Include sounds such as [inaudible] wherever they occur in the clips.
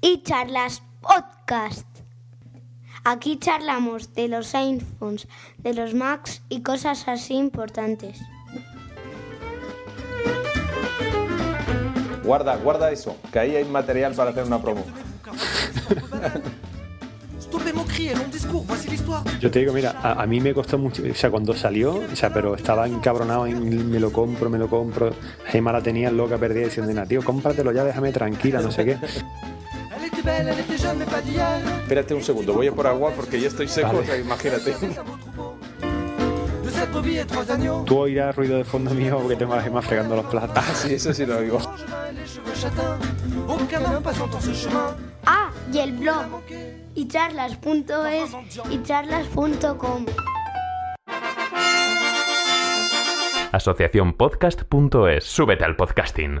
y Charlas Podcast. Aquí charlamos de los iPhones, de los Macs y cosas así importantes. Guarda, guarda eso, que ahí hay material para hacer una promo. Yo te digo, mira, a, a mí me costó mucho, o sea, cuando salió, o sea, pero estaba encabronado en me lo compro, me lo compro. Gemma la tenía loca perdida diciendo, "Nah, tío, cómpratelo ya, déjame tranquila, no sé qué. Espérate un segundo, voy a por agua porque ya estoy seco, Vale. o sea, imagínate. Tú oirás ruido de fondo mío porque tengo a Gemma fregando los platos. Ah, sí, eso sí lo oigo. Ah, y el blog. Y charlas.es y charlas.com. Asociaciónpodcast.es. Súbete al podcasting.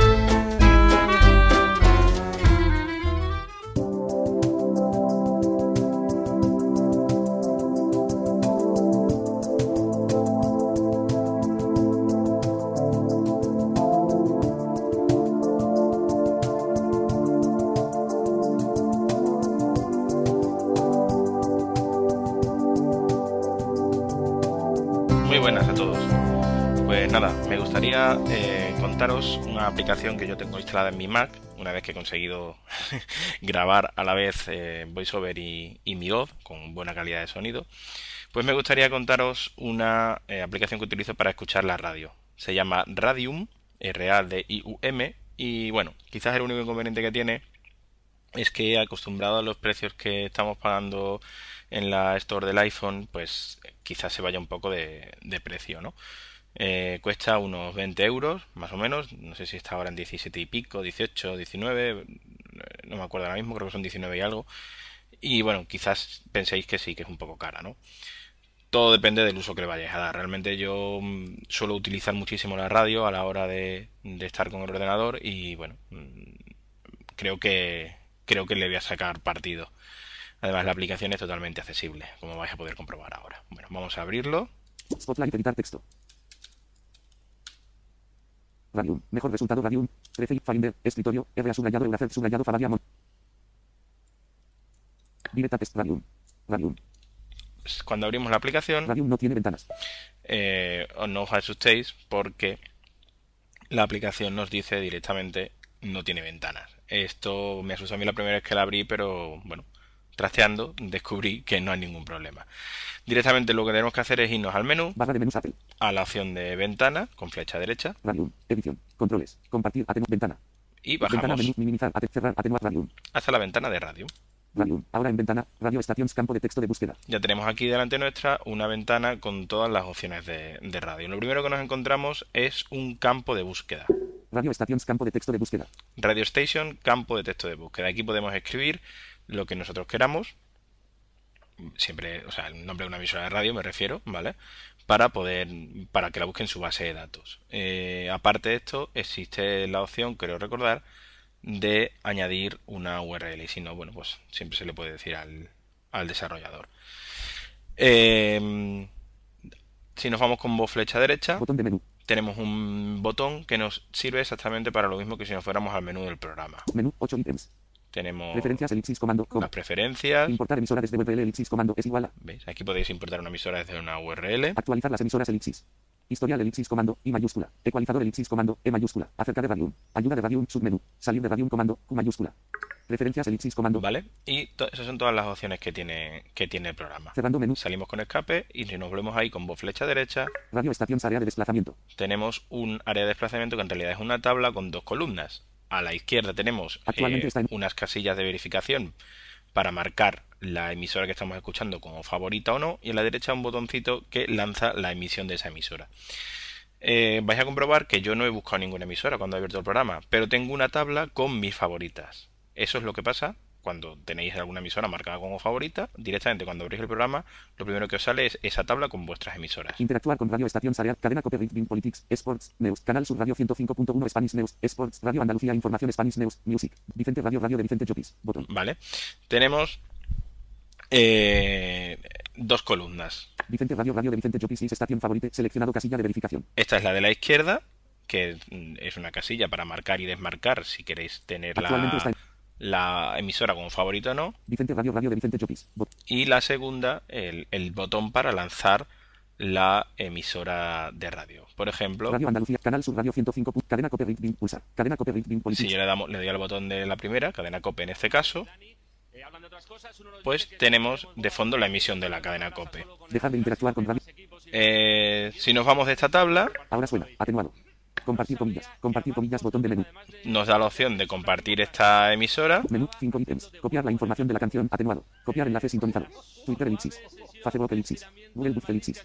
Nada, me gustaría eh, contaros una aplicación que yo tengo instalada en mi Mac, una vez que he conseguido [laughs] grabar a la vez eh, VoiceOver y, y mi voz con buena calidad de sonido. Pues me gustaría contaros una eh, aplicación que utilizo para escuchar la radio. Se llama Radium, R-A-D-I-U-M, y bueno, quizás el único inconveniente que tiene es que acostumbrado a los precios que estamos pagando en la store del iPhone, pues quizás se vaya un poco de precio, ¿no? Eh, cuesta unos 20 euros, más o menos. No sé si está ahora en 17 y pico, 18, 19, no me acuerdo ahora mismo, creo que son 19 y algo. Y bueno, quizás penséis que sí, que es un poco cara, ¿no? Todo depende del uso que le vayáis a dar. Realmente yo mm, suelo utilizar muchísimo la radio a la hora de, de estar con el ordenador y bueno, mm, creo que creo que le voy a sacar partido. Además, la aplicación es totalmente accesible, como vais a poder comprobar ahora. Bueno, vamos a abrirlo. Spotlight editar texto. Radium. Mejor resultado Radium. 13 Finder. Escritorio. R subrayado Euracel subrayado Faladia. Directa test Radium. Radium. Pues, Cuando abrimos la aplicación, Radium no tiene ventanas. eh, os no os asustéis porque la aplicación nos dice directamente no tiene ventanas. Esto me asustó a mí la primera vez que la abrí, pero bueno, trasteando descubrí que no hay ningún problema. Directamente lo que tenemos que hacer es irnos al menú, Barra de menús Apple. a la opción de ventana con flecha derecha Radium. Edición. Controles. Compartir. Atenuar. Ventana. y Ventana bajamos menú. Minimizar. Ate- cerrar. Atenuar. Radium. hasta la ventana de radio. Radium. Ahora en ventana. Radio estaciones. Campo de texto de búsqueda. Ya tenemos aquí delante nuestra una ventana con todas las opciones de, de radio. Lo primero que nos encontramos es un campo de búsqueda. Radio estaciones. Campo de texto de búsqueda. Radio Station, campo de texto de búsqueda. Aquí podemos escribir lo que nosotros queramos. Siempre, o sea, el nombre de una emisora de radio me refiero, ¿vale? Para poder, para que la busquen en su base de datos. Eh, aparte de esto, existe la opción, creo recordar, de añadir una URL. Y si no, bueno, pues siempre se le puede decir al, al desarrollador. Eh, si nos vamos con voz flecha derecha, Botón de menú. tenemos un botón que nos sirve exactamente para lo mismo que si nos fuéramos al menú del programa. Menú. 8 ítems. Tenemos Preferencias. Elipsis. Comando. Coma. las preferencias. Importar emisora desde URL. Elipsis. Comando. Es igual a. ¿Veis? Aquí podéis importar una emisora desde una URL. Actualizar las emisoras elipsis. Historial elipsis comando I mayúscula. Ecualizador elipsis comando E mayúscula. Acerca de Radium. Ayuda de Radium submenú. Salir de Radium comando Q mayúscula. Referencias elipsis comando. ¿Vale? Y esas son todas las opciones que tiene, que tiene el programa. Cerrando menú. Salimos con escape y si nos volvemos ahí con voz flecha derecha, Radio estación área de desplazamiento. tenemos un área de desplazamiento que en realidad es una tabla con dos columnas. A la izquierda tenemos Actualmente eh, está en- unas casillas de verificación para marcar la emisora que estamos escuchando como favorita o no, y a la derecha un botoncito que lanza la emisión de esa emisora. Eh, vais a comprobar que yo no he buscado ninguna emisora cuando he abierto el programa, pero tengo una tabla con mis favoritas. Eso es lo que pasa cuando tenéis alguna emisora marcada como favorita, directamente cuando abrís el programa, lo primero que os sale es esa tabla con vuestras emisoras. Interactuar con Radio Estación Sareal, Cadena Cope Ritmo Politics, Sports, News, Canal Sur Radio 105.1 Spanish News, Sports, Radio Andalucía Información Spanish News, Music, Vicente Radio Radio de Vicente Chopis, botón. ¿Vale? Tenemos eh, dos columnas. Vicente Radio Radio de Vicente Chopis is estación favorite, seleccionado casilla de verificación. Esta es la de la izquierda, que es una casilla para marcar y desmarcar si queréis tener Actualmente está la, la emisora como favorito o no. Vicente Radio Radio de Vicente Chopis. Y la segunda, el, el botón para lanzar la emisora de radio. Por ejemplo, Radio Andalucía, Canal Sur Radio 105. pu- Cadena Cope Ritmo pulsar. Cadena Cope Ritmo si yo le, damos, le doy al botón de la primera, cadena COPE en este caso, pues tenemos de fondo la emisión de la cadena COPE. Dejar de interactuar con radio. Eh, si nos vamos de esta tabla, Ahora suena, atenuado. Compartir comillas, compartir comillas, botón de menú. nos da la opción de compartir esta emisora. Menú, 5 ítems. Copiar la información de la canción, atenuado. Copiar enlace sintonizado. Twitter elipsis. Facebook elipsis. Google elipsis.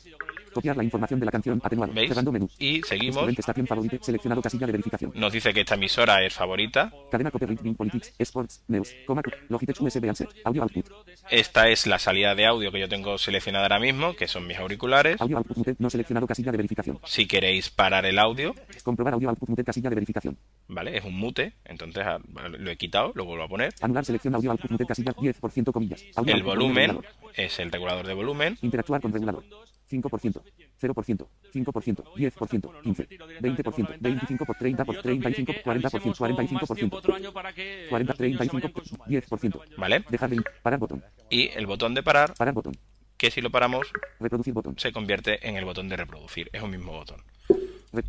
Copiar la información de la canción, atenuado. ¿Veis? Cerrando menú. Y seguimos. Estación favorite, seleccionado casilla de verificación. Nos dice que esta emisora es favorita. Cadena Cope Ritmo Politics, Sports, News, Coma, Logitech USB Answer, Audio Output. Esta es la salida de audio que yo tengo seleccionada ahora mismo, que son mis auriculares. Audio Output Muted, no seleccionado casilla de verificación. Si queréis parar el audio, Comprobar Audio Output Muted casilla de verificación. ¿vale? Es un mute, entonces ah, lo he quitado, lo vuelvo a poner. Anular selección Audio Output Muted casilla 10% comillas. Audio El volumen regulador. es el regulador de volumen. Interactuar con regulador. 5%, 0%, 5%, 10%, 15, 20%, 25 por 30 por 35, 40%, 45%, 40, 35, 10%. ¿Vale? Dejar de parar botón. Y el botón de parar, Parar botón. que si lo paramos, Reproducir botón. se convierte en el botón de reproducir. Es un mismo botón.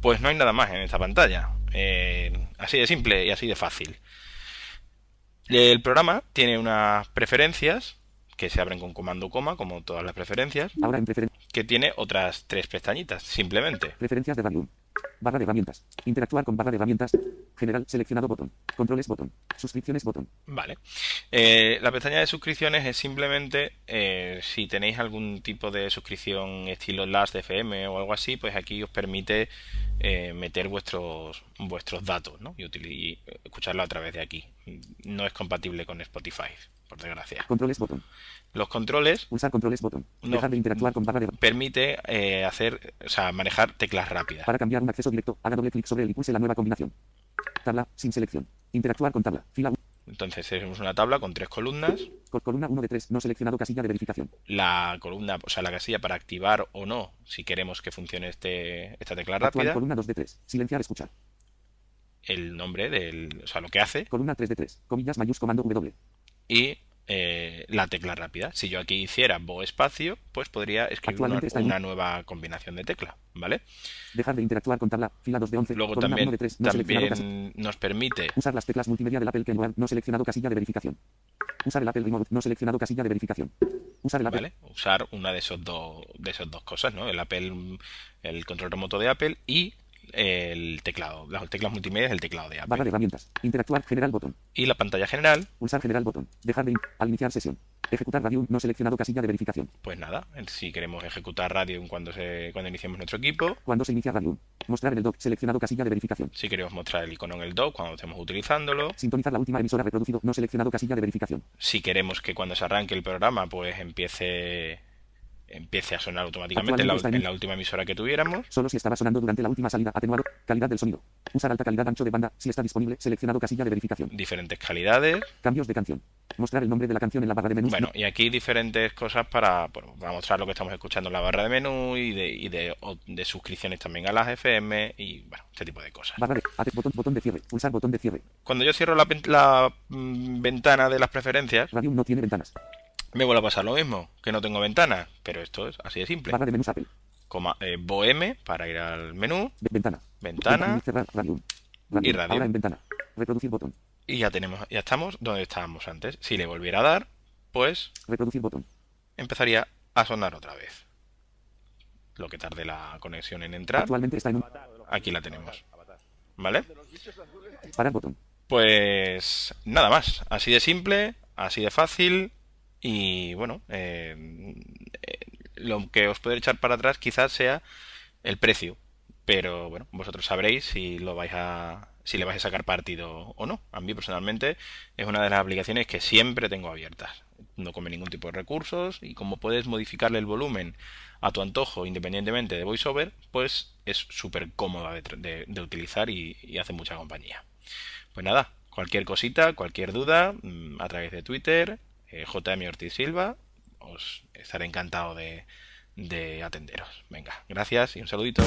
Pues no hay nada más en esta pantalla. Eh, así de simple y así de fácil. El programa tiene unas preferencias que se abren con comando coma, como todas las preferencias, Ahora en preferen- que tiene otras tres pestañitas, simplemente. preferencias de Radium. Barra de herramientas. Interactuar con barra de herramientas. General seleccionado botón. Controles botón. Suscripciones botón. Vale. Eh, la pestaña de suscripciones es simplemente eh, si tenéis algún tipo de suscripción estilo Last FM o algo así, pues aquí os permite eh, meter vuestros vuestros datos ¿no? y, y escucharlo a través de aquí. No es compatible con Spotify, por desgracia. Controles botón. Los controles Pulsar controles botón. No. Dejar de interactuar con barra de permite eh, hacer, o sea, manejar teclas rápidas. Para cambiar un acceso directo, haga doble clic sobre él y pulse la nueva combinación. Tabla, sin selección. Interactuar con tabla. Fila 1. Entonces tenemos una tabla con tres columnas. columna 1 de 3, no seleccionado casilla de verificación. La columna, o sea, la casilla para activar o no, si queremos que funcione este, esta tecla Actual, rápida. columna 2 de 3. Silenciar, escuchar. el nombre del, o sea, lo que hace Columna 3 de 3. Comillas, mayús, comando W. y eh, la tecla rápida. Si yo aquí hiciera bo espacio, pues podría escribir una, nueva combinación de tecla, ¿vale? Dejar de interactuar con tabla. Fila 2 de 11. Luego también, 1 de 3, no también nos permite Usar las teclas multimedia del Apple Keyboard, no seleccionado casilla de verificación. Usar el Apple Remote, no seleccionado casilla de verificación. Usar el Apple. ¿vale? usar una de esos dos de esas dos cosas, ¿no? El Apple, el control remoto de Apple y el teclado, las teclas multimedia del teclado de Barra de Apple. herramientas. Interactuar, general botón. Y la pantalla general, Pulsar general botón. Dejar de in- al iniciar sesión. Ejecutar radio, no seleccionado casilla de verificación. pues nada, si queremos ejecutar radio cuando se cuando iniciemos nuestro equipo, Cuando se inicia radio. Mostrar en el dock, seleccionado casilla de verificación. si queremos mostrar el icono en el dock cuando estemos utilizándolo, Sintonizar la última emisora reproducido, no seleccionado casilla de verificación. si queremos que cuando se arranque el programa pues empiece empiece a sonar automáticamente en la, en- la última emisora que tuviéramos Solo si estaba sonando durante la última salida. Atenuado. Calidad del sonido. Usar alta calidad ancho de banda. Si está disponible. Seleccionado casilla de verificación. diferentes calidades Cambios de canción. Mostrar el nombre de la canción en la barra de menús. bueno y aquí diferentes cosas para, bueno, para mostrar lo que estamos escuchando en la barra de menú y de, y de, de suscripciones también a las FM y bueno este tipo de cosas Barra de. botón, botón de cierre. Pulsar botón de cierre. cuando yo cierro la, ven- la, mm, ventana de las preferencias Radio no tiene ventanas. Me vuelve a pasar lo mismo que no tengo ventana pero esto es así de simple Barra de menús Apple. Coma, eh, boem para ir al menú Ve- Ventana. ventana Cerrar. Radio. Y radio. Ahora en ventana. Reproducir botón. y ya tenemos ya estamos donde estábamos antes si le volviera a dar pues Reproducir botón. empezaría a sonar otra vez lo que tarde la conexión en entrar Actualmente está en un. aquí la tenemos vale Parar botón. pues nada más así de simple así de fácil y bueno eh, eh, lo que os puede echar para atrás quizás sea el precio pero bueno vosotros sabréis si lo vais a si le vais a sacar partido o no. A mí personalmente es una de las aplicaciones que siempre tengo abiertas. No come ningún tipo de recursos y como puedes modificarle el volumen a tu antojo independientemente de VoiceOver, pues es súper cómoda de, de, utilizar y, y hace mucha compañía. Pues nada, cualquier cosita, cualquier duda, mm, a través de Twitter, eh, JM Ortiz Silva, os estaré encantado de, de atenderos. Venga, gracias y un saludito.